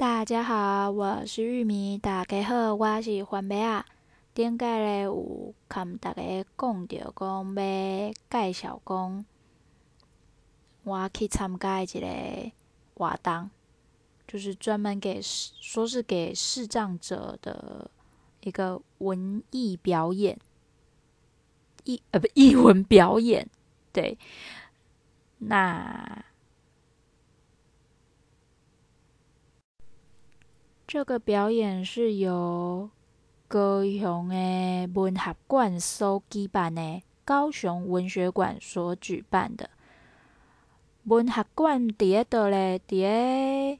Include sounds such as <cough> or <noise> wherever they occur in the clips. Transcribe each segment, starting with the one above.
大家好，我是玉米。大家好，我是番麦啊。顶个咧有跟大家讲到讲要介绍讲，我去参加一个活动，就是专门给说是给视障者的一个文艺表演，艺呃不艺文表演，对，那。这个表演是由高雄的文学馆所举办的，高雄文学馆所举办的。文学馆伫个倒咧？伫个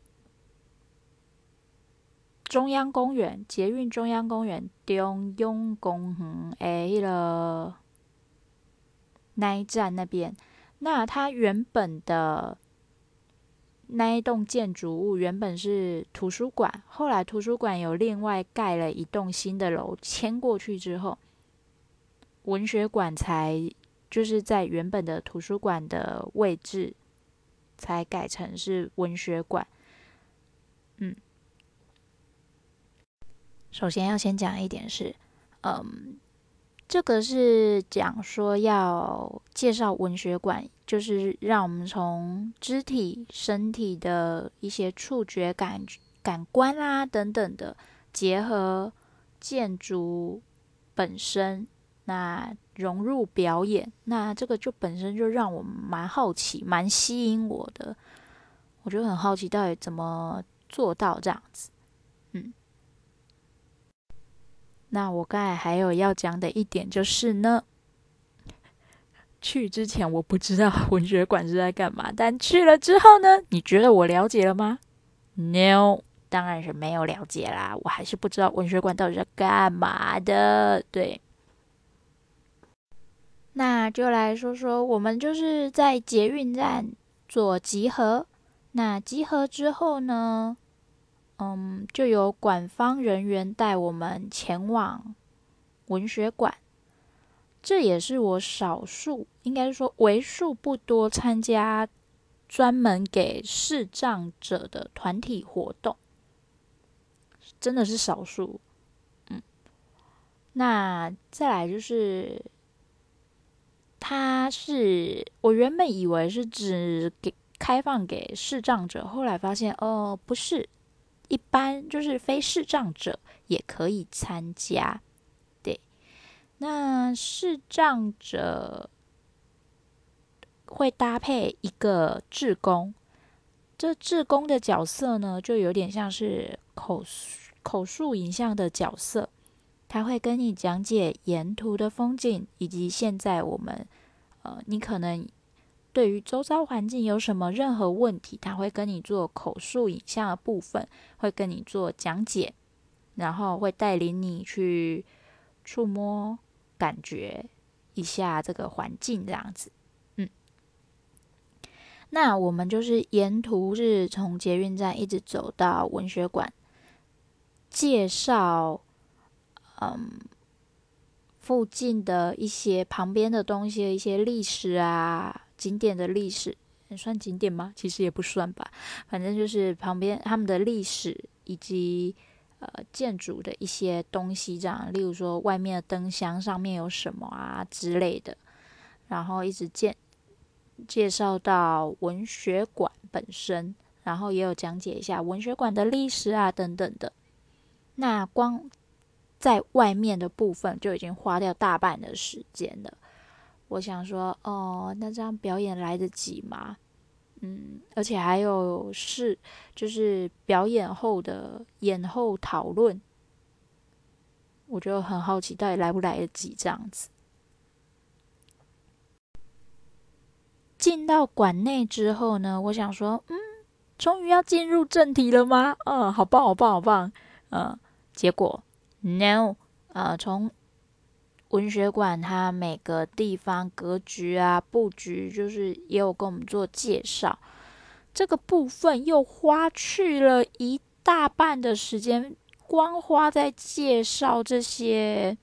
中央公园，捷运中央公园中央公园诶，迄个那一站那边。那它原本的。那一栋建筑物原本是图书馆，后来图书馆有另外盖了一栋新的楼，迁过去之后，文学馆才就是在原本的图书馆的位置，才改成是文学馆。嗯，首先要先讲一点是，嗯。这个是讲说要介绍文学馆，就是让我们从肢体、身体的一些触觉感、感官啊等等的结合建筑本身，那融入表演，那这个就本身就让我蛮好奇、蛮吸引我的，我就很好奇到底怎么做到这样子，嗯。那我刚才还有要讲的一点就是呢，去之前我不知道文学馆是在干嘛，但去了之后呢，你觉得我了解了吗？No，当然是没有了解啦，我还是不知道文学馆到底在干嘛的。对，那就来说说，我们就是在捷运站做集合，那集合之后呢，嗯，就由馆方人员带我们前往文学馆。这也是我少数，应该是说为数不多参加专门给视障者的团体活动，真的是少数。嗯，那再来就是，他是我原本以为是只给开放给视障者，后来发现哦，不是。一般就是非视障者也可以参加，对。那视障者会搭配一个志工，这志工的角色呢，就有点像是口口述影像的角色，他会跟你讲解沿途的风景，以及现在我们呃，你可能。对于周遭环境有什么任何问题，他会跟你做口述影像的部分，会跟你做讲解，然后会带领你去触摸、感觉一下这个环境，这样子。嗯，那我们就是沿途是从捷运站一直走到文学馆，介绍嗯附近的一些旁边的东西一些历史啊。景点的历史，算景点吗？其实也不算吧。反正就是旁边他们的历史以及呃建筑的一些东西，这样。例如说外面的灯箱上面有什么啊之类的。然后一直介介绍到文学馆本身，然后也有讲解一下文学馆的历史啊等等的。那光在外面的部分就已经花掉大半的时间了。我想说，哦，那这样表演来得及吗？嗯，而且还有是，就是表演后的演后讨论，我就很好奇，到底来不来得及这样子。进到馆内之后呢，我想说，嗯，终于要进入正题了吗？嗯，好棒，好棒，好棒。嗯，结果，no，呃，从文学馆，它每个地方格局啊、布局，就是也有跟我们做介绍。这个部分又花去了一大半的时间，光花在介绍这些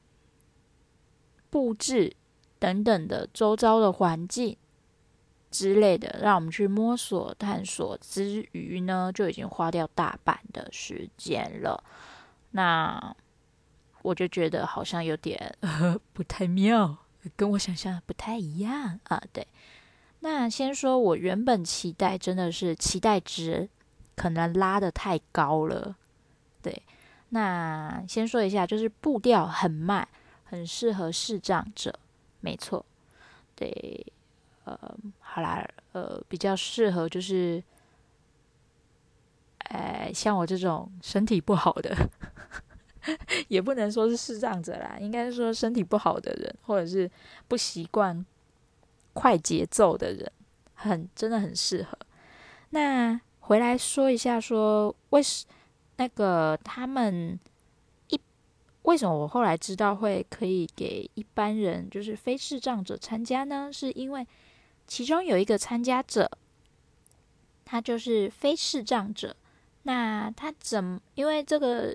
布置等等的周遭的环境，之类的，让我们去摸索探索之余呢，就已经花掉大半的时间了。那我就觉得好像有点呃 <laughs> 不太妙，跟我想象不太一样啊。对，那先说我原本期待真的是期待值可能拉得太高了。对，那先说一下，就是步调很慢，很适合视障者，没错。对。呃，好啦，呃，比较适合就是，哎，像我这种身体不好的，也不能说是视障者啦，应该说身体不好的人，或者是不习惯快节奏的人，很真的很适合。那回来说一下说，为什那个他们一为什么我后来知道会可以给一般人，就是非视障者参加呢？是因为。其中有一个参加者，他就是非视障者。那他怎？因为这个，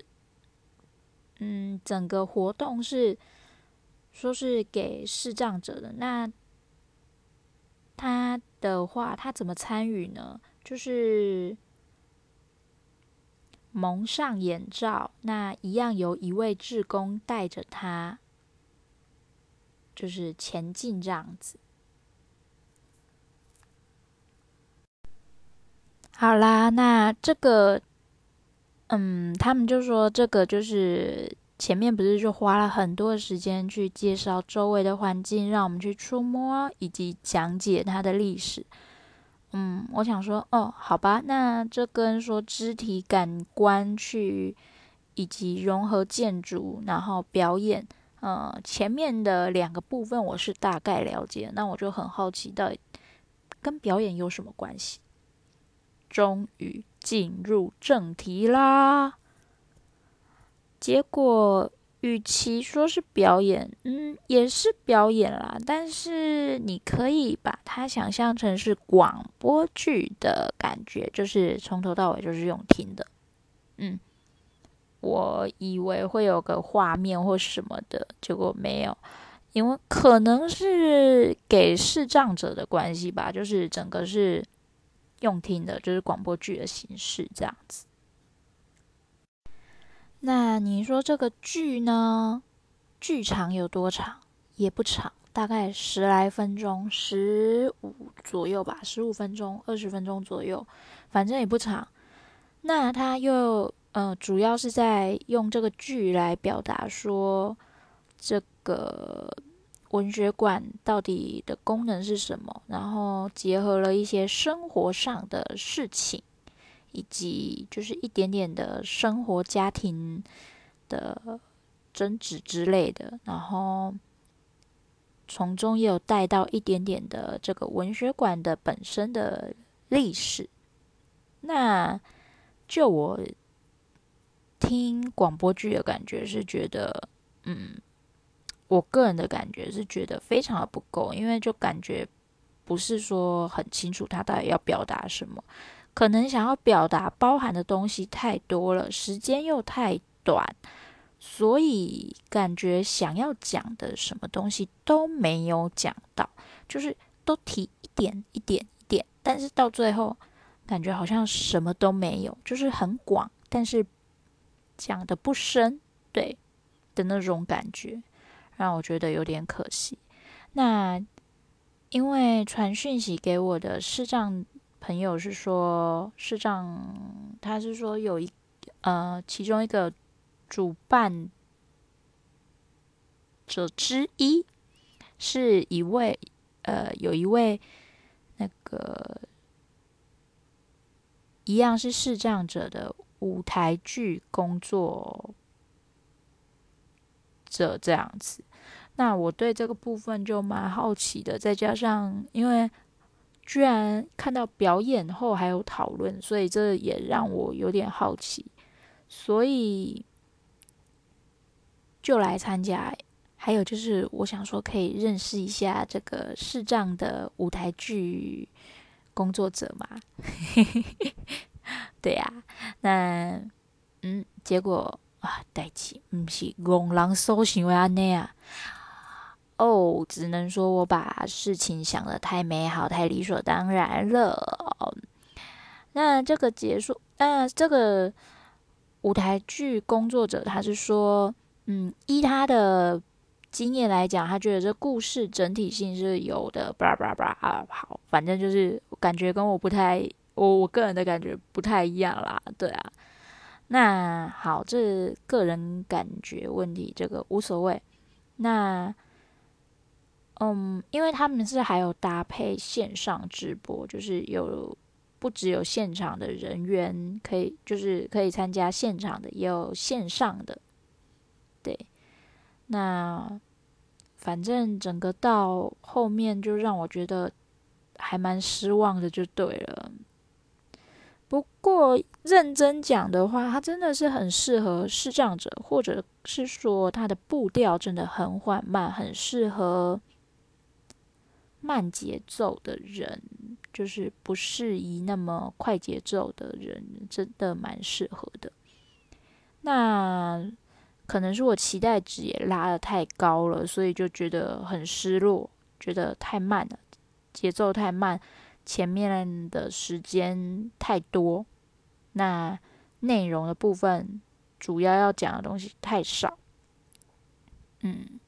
嗯，整个活动是说是给视障者的。那他的话，他怎么参与呢？就是蒙上眼罩，那一样由一位志工带着他，就是前进这样子。好啦，那这个，嗯，他们就说这个就是前面不是就花了很多的时间去介绍周围的环境，让我们去触摸以及讲解它的历史。嗯，我想说，哦，好吧，那这跟说肢体感官去以及融合建筑，然后表演，呃，前面的两个部分我是大概了解，那我就很好奇，到底跟表演有什么关系？终于进入正题啦！结果，与其说是表演，嗯，也是表演啦。但是你可以把它想象成是广播剧的感觉，就是从头到尾就是用听的。嗯，我以为会有个画面或什么的，结果没有，因为可能是给视障者的关系吧，就是整个是。用听的，就是广播剧的形式这样子。那你说这个剧呢？剧长有多长？也不长，大概十来分钟，十五左右吧，十五分钟、二十分钟左右，反正也不长。那他又呃，主要是在用这个剧来表达说这个。文学馆到底的功能是什么？然后结合了一些生活上的事情，以及就是一点点的生活家庭的争执之类的，然后从中也有带到一点点的这个文学馆的本身的历史。那就我听广播剧的感觉是觉得，嗯。我个人的感觉是觉得非常的不够，因为就感觉不是说很清楚他到底要表达什么，可能想要表达包含的东西太多了，时间又太短，所以感觉想要讲的什么东西都没有讲到，就是都提一点一点一点，但是到最后感觉好像什么都没有，就是很广，但是讲的不深，对的那种感觉。让我觉得有点可惜。那因为传讯息给我的视障朋友是说，视障他是说有一呃其中一个主办者之一是一位呃有一位那个一样是视障者的舞台剧工作。这这样子，那我对这个部分就蛮好奇的。再加上，因为居然看到表演后还有讨论，所以这也让我有点好奇，所以就来参加。还有就是，我想说可以认识一下这个视障的舞台剧工作者嘛？<laughs> 对呀、那嗯，结果。啊，代志毋是戆人所想安尼啊！哦，只能说我把事情想得太美好、太理所当然了。那这个结束，那这个舞台剧工作者他是说，嗯，依他的经验来讲，他觉得这故事整体性是有的，巴拉巴拉巴拉啊，好，反正就是感觉跟我不太，我我个人的感觉不太一样啦，对啊。那好，这个人感觉问题，这个无所谓。那，嗯，因为他们是还有搭配线上直播，就是有。不只有现场的人员可以，就是可以参加现场的，也有线上的。对，那反正整个到后面就让我觉得还蛮失望的，就对了。不过认真讲的话，它真的是很适合视障者，或者是说它的步调真的很缓慢，很适合慢节奏的人。就是不适宜那么快节奏的人，真的蛮适合的。那可能是我期待值也拉得太高了，所以就觉得很失落，觉得太慢了，节奏太慢，前面的时间太多，那内容的部分主要要讲的东西太少，嗯。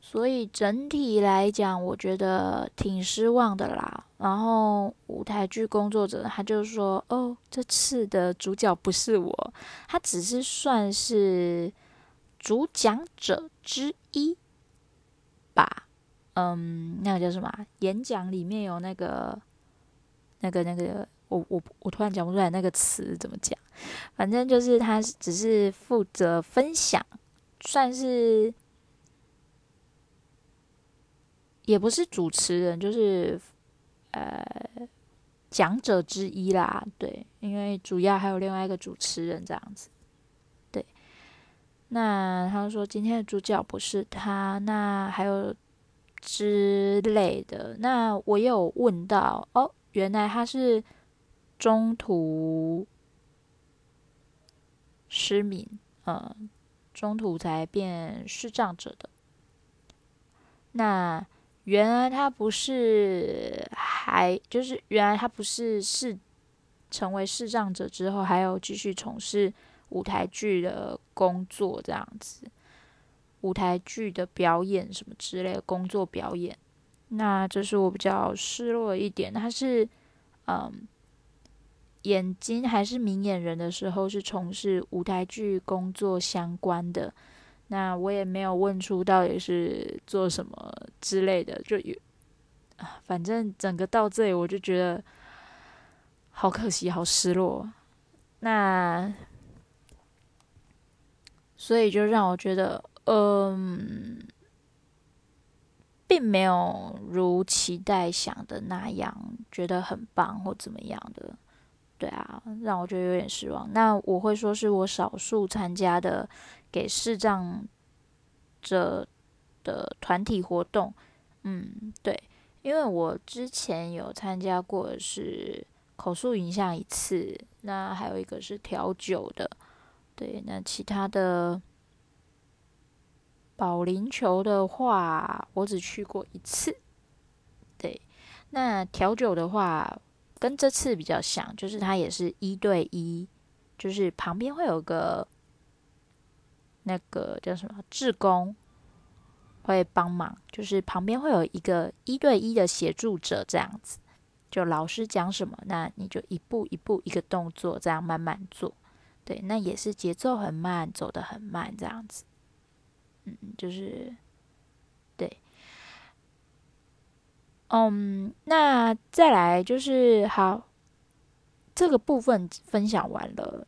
所以整体来讲，我觉得挺失望的啦。然后舞台剧工作者他就说：“哦，这次的主角不是我，他只是算是主讲者之一吧。”嗯，那个叫什么？演讲里面有那个、那个、那个，我我我突然讲不出来那个词怎么讲。反正就是他只是负责分享，算是。也不是主持人，就是呃讲者之一啦。对，因为主要还有另外一个主持人这样子。对，那他说今天的主角不是他，那还有之类的。那我有问到哦，原来他是中途失明，嗯，中途才变视障者的。那。原来他不是还就是原来他不是是成为视障者之后还有继续从事舞台剧的工作这样子，舞台剧的表演什么之类的工作表演，那这是我比较失落的一点。他是嗯眼睛还是明眼人的时候是从事舞台剧工作相关的。那我也没有问出到底是做什么之类的，就有，反正整个到这里我就觉得好可惜，好失落。那所以就让我觉得，嗯，并没有如期待想的那样，觉得很棒或怎么样的。对啊，让我觉得有点失望。那我会说是我少数参加的。给视障者的团体活动，嗯，对，因为我之前有参加过是口述影像一次，那还有一个是调酒的，对，那其他的保龄球的话，我只去过一次，对，那调酒的话跟这次比较像，就是它也是一对一，就是旁边会有个。那个叫什么志工会帮忙，就是旁边会有一个一对一的协助者，这样子，就老师讲什么，那你就一步一步一个动作这样慢慢做，对，那也是节奏很慢，走得很慢这样子，嗯，就是嗯，那再来就是好，这个部分分享完了。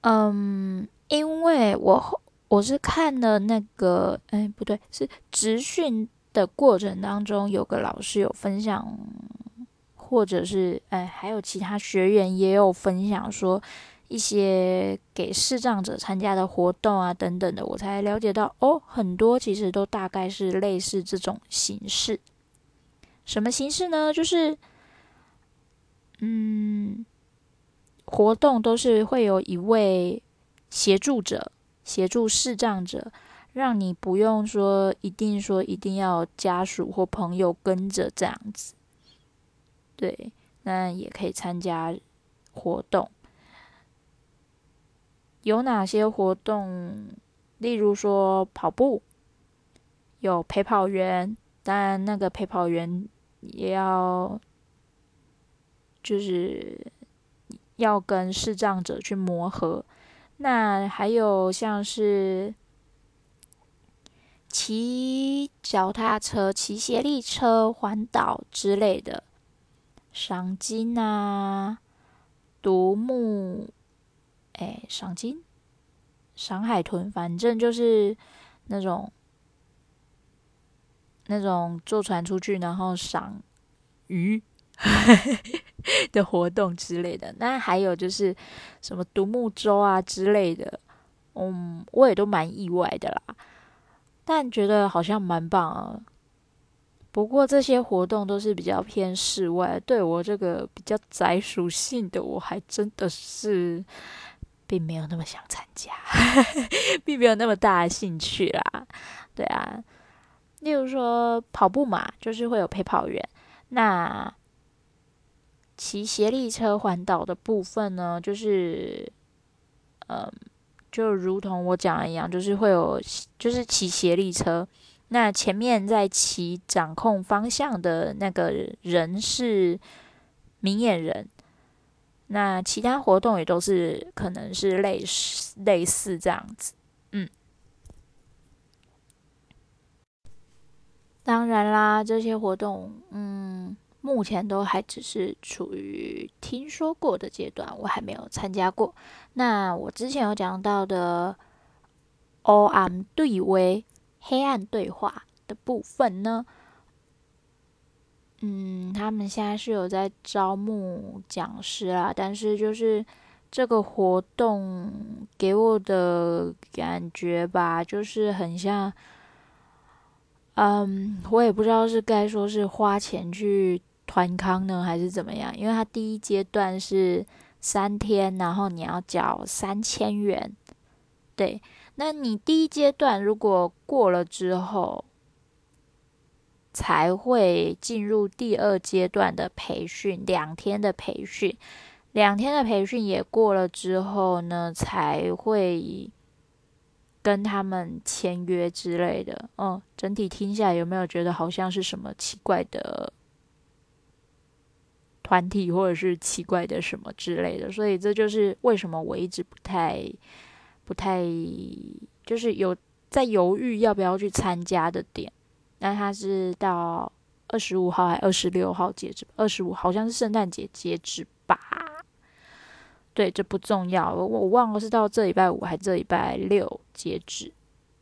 嗯，因为我我是看了那个，哎，不对，是职训的过程当中，有个老师有分享，或者是哎，还有其他学员也有分享说一些给视障者参加的活动啊等等的，我才了解到哦，很多其实都大概是类似这种形式。什么形式呢？就是嗯。活动都是会有一位协助者，协助视障者，让你不用说一定说一定要家属或朋友跟着这样子。对，那也可以参加活动。有哪些活动？例如说跑步，有陪跑员，当然那个陪跑员也要就是要跟视障者去磨合。那还有像是骑脚踏车、骑协力车环岛之类的，赏金啊，独木，哎，赏金。赏海豚，反正就是那种那种坐船出去，然后赏鱼 <laughs> 的活动之类的。那还有就是什么独木舟啊之类的，嗯，我也都蛮意外的啦。但觉得好像蛮棒啊。不过这些活动都是比较偏室外，对我这个比较宅属性的，我还真的是。并没有那么想参加，<laughs> 并没有那么大的兴趣啦。对啊，例如说跑步嘛，就是会有陪跑员。那骑协力车环岛的部分呢，就是，嗯，就如同我讲的一样，就是会有，就是骑协力车。那前面在骑掌控方向的那个人是明眼人。那其他活动也都是可能是类似类似这样子，嗯。当然啦，这些活动，嗯，目前都还只是处于听说过的阶段，我还没有参加过。那我之前有讲到的“ O M 对话”黑暗对话的部分呢？嗯，他们现在是有在招募讲师啦，但是就是这个活动给我的感觉吧，就是很像，嗯，我也不知道是该说是花钱去团康呢，还是怎么样，因为他第一阶段是三天，然后你要缴三千元，对，那你第一阶段如果过了之后。才会进入第二阶段的培训，两天的培训，两天的培训也过了之后呢，才会跟他们签约之类的。嗯，整体听下来有没有觉得好像是什么奇怪的团体，或者是奇怪的什么之类的？所以这就是为什么我一直不太、不太，就是有在犹豫要不要去参加的点。那他是到二十五号还二十六号截止？二十五好像是圣诞节截止吧？对，这不重要，我我忘了是到这礼拜五还是这礼拜六截止。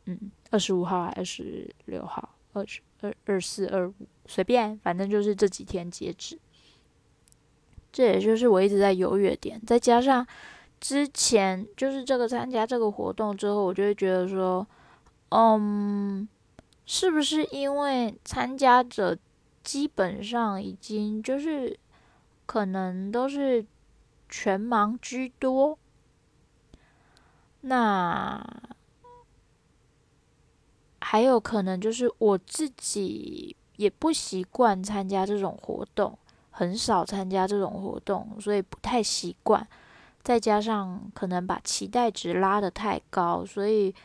嗯，二十五号还二十六号？二十二二四二五随便，反正就是这几天截止。这也就是我一直在犹豫的点，再加上之前就是这个参加这个活动之后，我就会觉得说，嗯。是不是因为参加者基本上已经就是可能都是全盲居多？那还有可能就是我自己也不习惯参加这种活动，很少参加这种活动，所以不太习惯。再加上可能把期待值拉得太高，所以。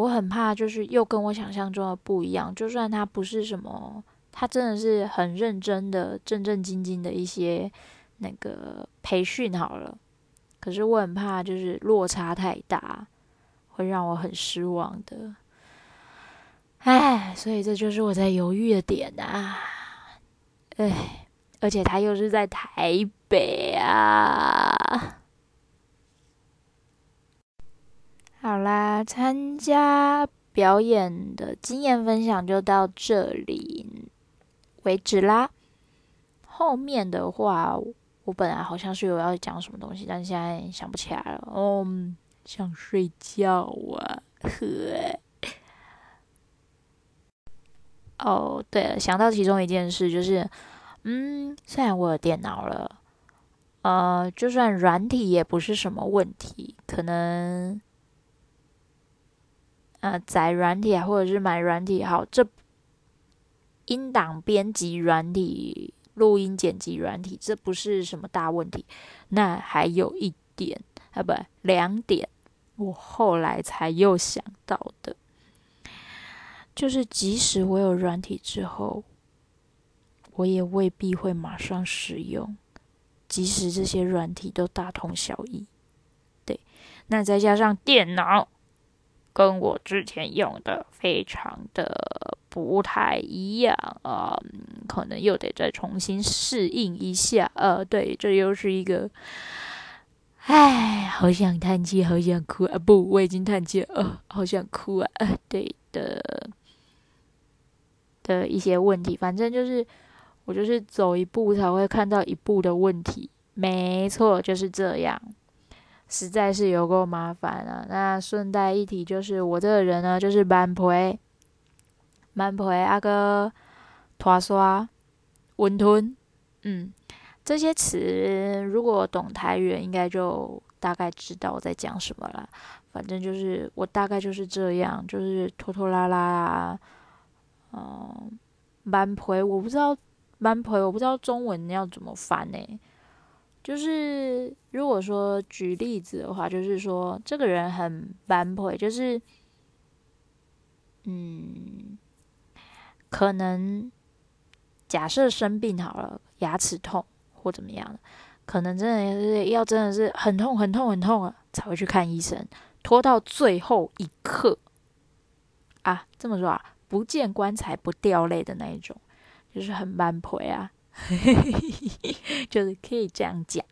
我很怕，就是又跟我想象中的不一样。就算他不是什么，他真的是很认真的、正正经经的一些那个培训好了，可是我很怕，就是落差太大，会让我很失望的。唉，所以这就是我在犹豫的点啊。唉，而且他又是在台北啊。好啦，参加表演的经验分享就到这里为止啦。后面的话，我本来好像是有要讲什么东西，但现在想不起来了。哦，想睡觉啊，呵。<laughs> 哦，对了，想到其中一件事，就是，嗯，虽然我有电脑了，呃，就算软体也不是什么问题，可能。呃载软体啊，或者是买软体好，这音档编辑软体、录音剪辑软体，这不是什么大问题。那还有一点啊，不，两点，我后来才又想到的，就是即使我有软体之后，我也未必会马上使用，即使这些软体都大同小异。对，那再加上电脑。跟我之前用的非常的不太一样啊，嗯，可能又得再重新适应一下。呃，对，这又是一个，唉，好想叹气，好想哭啊！不，我已经叹气了，好想哭啊！对的的一些问题，反正就是我就是走一步才会看到一步的问题，没错，就是这样。实在是有够麻烦啊！那顺带一提，就是我这个人呢，就是蛮皮、蛮皮阿个拖刷、温吞，嗯，这些词如果懂台语，应该就大概知道我在讲什么了。反正就是我大概就是这样，就是拖拖拉拉啊，嗯，蛮皮，我不知道蛮皮，我不知道中文要怎么翻呢、就是如果说举例子的话，就是说这个人很般配，就是嗯，可能假设生病好了，牙齿痛或怎么样，可能真的是要真的是很痛很痛很痛了才会去看医生，拖到最后一刻啊，这么说啊，不见棺材不掉泪的那一种，就是很般配啊。<laughs> 就是可以这样讲，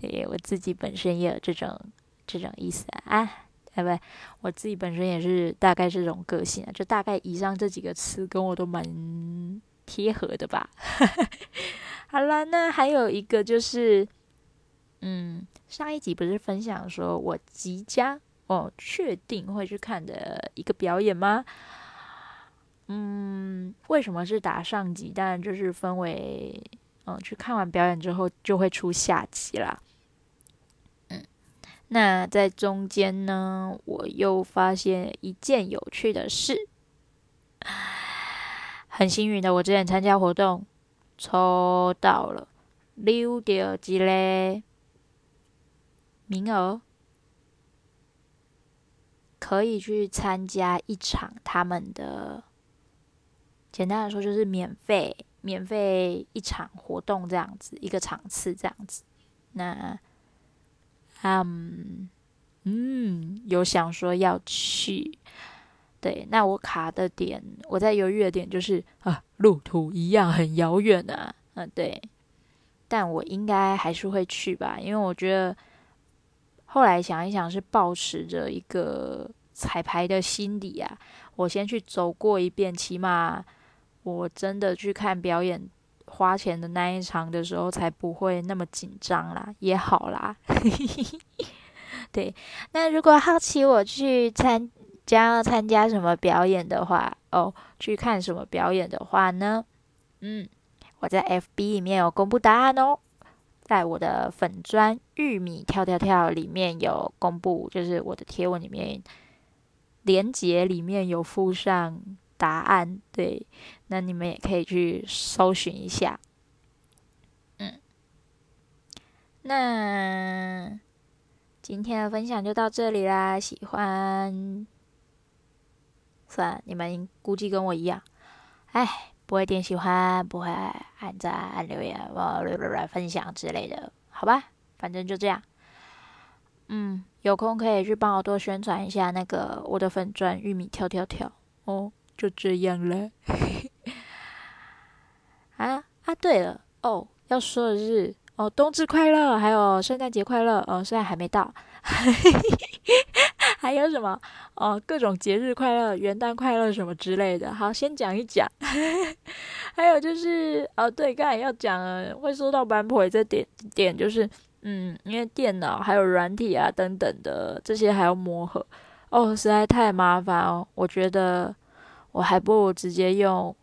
对，我自己本身也有这种这种意思啊，啊，不，我自己本身也是大概这种个性啊，就大概以上这几个词跟我都蛮贴合的吧。<laughs> 好了，那还有一个就是，嗯，上一集不是分享说我即将哦确定会去看的一个表演吗？嗯，为什么是打上集？当然就是分为，嗯，去看完表演之后就会出下集啦。嗯，那在中间呢，我又发现一件有趣的事，很幸运的，我之前参加活动抽到了，溜掉几嘞名额，可以去参加一场他们的。简单来说，就是免费，免费一场活动这样子，一个场次这样子。那，嗯，嗯，有想说要去，对，那我卡的点，我在犹豫的点就是啊，路途一样很遥远啊，嗯，对，但我应该还是会去吧，因为我觉得后来想一想，是抱持着一个彩排的心理啊，我先去走过一遍，起码。我真的去看表演，花钱的那一场的时候，才不会那么紧张啦，也好啦。<laughs> 对，那如果好奇我去参将要参加什么表演的话，哦，去看什么表演的话呢？嗯，我在 FB 里面有公布答案哦，在我的粉砖玉米跳跳跳里面有公布，就是我的贴文里面连结里面有附上。答案对，那你们也可以去搜寻一下。嗯，那今天的分享就到这里啦。喜欢，算，你们估计跟我一样，哎，不会点喜欢，不会按赞、按留言、来分享之类的，好吧？反正就这样。嗯，有空可以去帮我多宣传一下那个我的粉钻玉米跳跳跳哦。就这样了，<laughs> 啊啊！对了，哦，要说的是，哦，冬至快乐，还有圣诞节快乐，哦，虽然还没到，<laughs> 还有什么？哦，各种节日快乐，元旦快乐什么之类的。好，先讲一讲。<laughs> 还有就是，哦，对，刚才要讲，会说到版本这点点，就是，嗯，因为电脑还有软体啊等等的这些还要磨合，哦，实在太麻烦哦，我觉得。我还不如直接用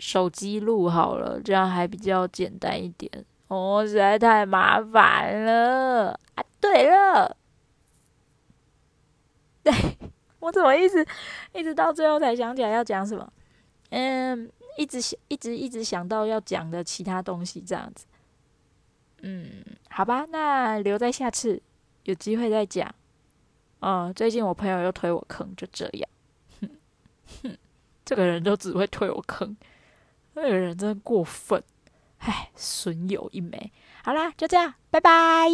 手机录好了，这样还比较简单一点。哦，实在太麻烦了啊！对了，对，<laughs> 我怎么一直一直到最后才想起来要讲什么？嗯，一直想，一直一直想到要讲的其他东西，这样子。嗯，好吧，那留在下次有机会再讲。嗯，最近我朋友又推我坑，就这样。这个人就只会推我坑，那个人真的过分。唉，损友一枚。好啦，就这样，拜拜。